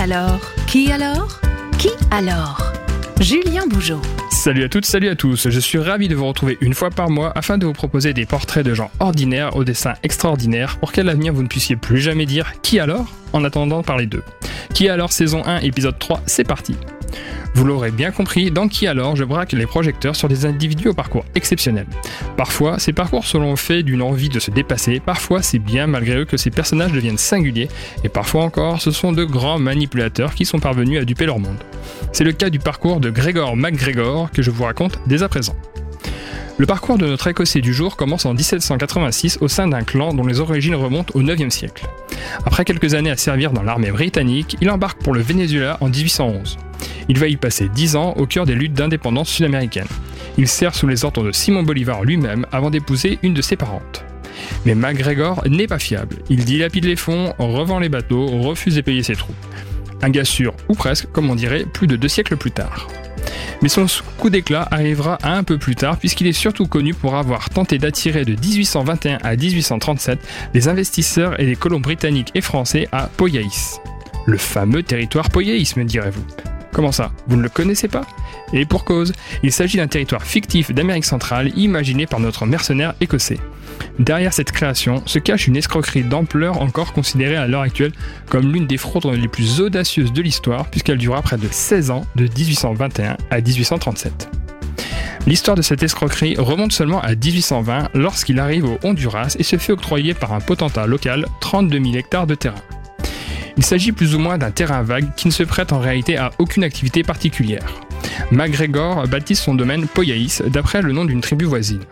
alors Qui alors Qui alors Julien Bougeot. Salut à toutes, salut à tous. Je suis ravi de vous retrouver une fois par mois afin de vous proposer des portraits de gens ordinaires au dessin extraordinaire pour qu'à l'avenir vous ne puissiez plus jamais dire qui alors? en attendant de parler d'eux. Qui alors saison 1 épisode 3, c'est parti. Vous l'aurez bien compris, dans Qui alors, je braque les projecteurs sur des individus au parcours exceptionnel. Parfois, ces parcours sont le fait d'une envie de se dépasser, parfois c'est bien malgré eux que ces personnages deviennent singuliers, et parfois encore, ce sont de grands manipulateurs qui sont parvenus à duper leur monde. C'est le cas du parcours de Gregor MacGregor que je vous raconte dès à présent. Le parcours de notre Écossais du jour commence en 1786 au sein d'un clan dont les origines remontent au 9e siècle. Après quelques années à servir dans l'armée britannique, il embarque pour le Venezuela en 1811. Il va y passer 10 ans au cœur des luttes d'indépendance sud-américaine. Il sert sous les ordres de Simon Bolivar lui-même avant d'épouser une de ses parentes. Mais MacGregor n'est pas fiable. Il dilapide les fonds, revend les bateaux, refuse de payer ses troupes. Un gars sûr, ou presque, comme on dirait, plus de deux siècles plus tard. Mais son coup d'éclat arrivera un peu plus tard puisqu'il est surtout connu pour avoir tenté d'attirer de 1821 à 1837 les investisseurs et les colons britanniques et français à Poyaïs. Le fameux territoire Poyaïs, me direz-vous. Comment ça? Vous ne le connaissez pas? Et pour cause, il s'agit d'un territoire fictif d'Amérique centrale imaginé par notre mercenaire écossais. Derrière cette création se cache une escroquerie d'ampleur encore considérée à l'heure actuelle comme l'une des fraudes les plus audacieuses de l'histoire puisqu'elle durera près de 16 ans de 1821 à 1837. L'histoire de cette escroquerie remonte seulement à 1820 lorsqu'il arrive au Honduras et se fait octroyer par un potentat local 32 000 hectares de terrain. Il s'agit plus ou moins d'un terrain vague qui ne se prête en réalité à aucune activité particulière. MacGregor baptise son domaine Poyaïs d'après le nom d'une tribu voisine.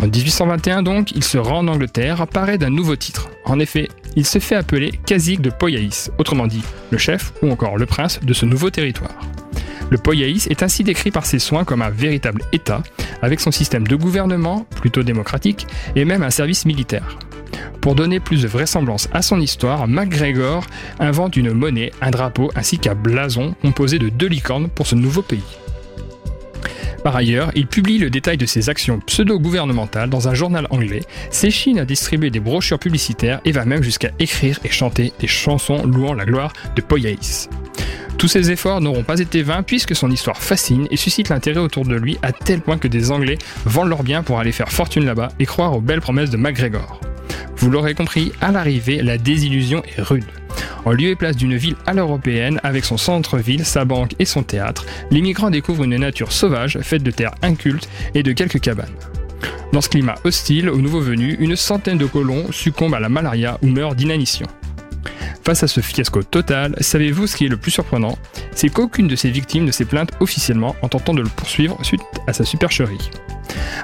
En 1821 donc, il se rend en Angleterre, paré d'un nouveau titre. En effet, il se fait appeler Cazique de Poyaïs, autrement dit, le chef ou encore le prince de ce nouveau territoire. Le Poyaïs est ainsi décrit par ses soins comme un véritable État, avec son système de gouvernement, plutôt démocratique, et même un service militaire. Pour donner plus de vraisemblance à son histoire, MacGregor invente une monnaie, un drapeau ainsi qu'un blason composé de deux licornes pour ce nouveau pays. Par ailleurs, il publie le détail de ses actions pseudo-gouvernementales dans un journal anglais, s'échine à distribuer des brochures publicitaires et va même jusqu'à écrire et chanter des chansons louant la gloire de Poyaïs. Tous ces efforts n'auront pas été vains puisque son histoire fascine et suscite l'intérêt autour de lui à tel point que des Anglais vendent leurs biens pour aller faire fortune là-bas et croire aux belles promesses de MacGregor. Vous l'aurez compris, à l'arrivée, la désillusion est rude. En lieu et place d'une ville à l'européenne, avec son centre-ville, sa banque et son théâtre, les migrants découvrent une nature sauvage, faite de terres incultes et de quelques cabanes. Dans ce climat hostile aux nouveaux venus, une centaine de colons succombent à la malaria ou meurent d'inanition. Face à ce fiasco total, savez-vous ce qui est le plus surprenant? C'est qu'aucune de ces victimes ne s'est plainte officiellement en tentant de le poursuivre suite à sa supercherie.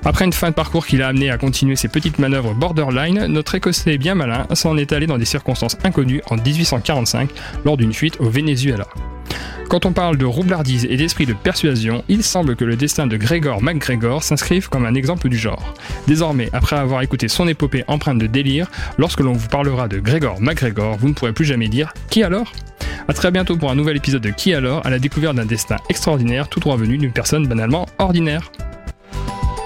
Après une fin de parcours qui l'a amené à continuer ses petites manœuvres borderline, notre Écossais bien malin s'en est allé dans des circonstances inconnues en 1845 lors d'une fuite au Venezuela. Quand on parle de roublardise et d'esprit de persuasion, il semble que le destin de Gregor MacGregor s'inscrive comme un exemple du genre. Désormais, après avoir écouté son épopée empreinte de délire, lorsque l'on vous parlera de Gregor MacGregor, vous ne pourrez plus jamais dire Qui alors? A très bientôt pour un nouvel épisode de Qui alors, à la découverte d'un destin extraordinaire tout droit venu d'une personne banalement ordinaire.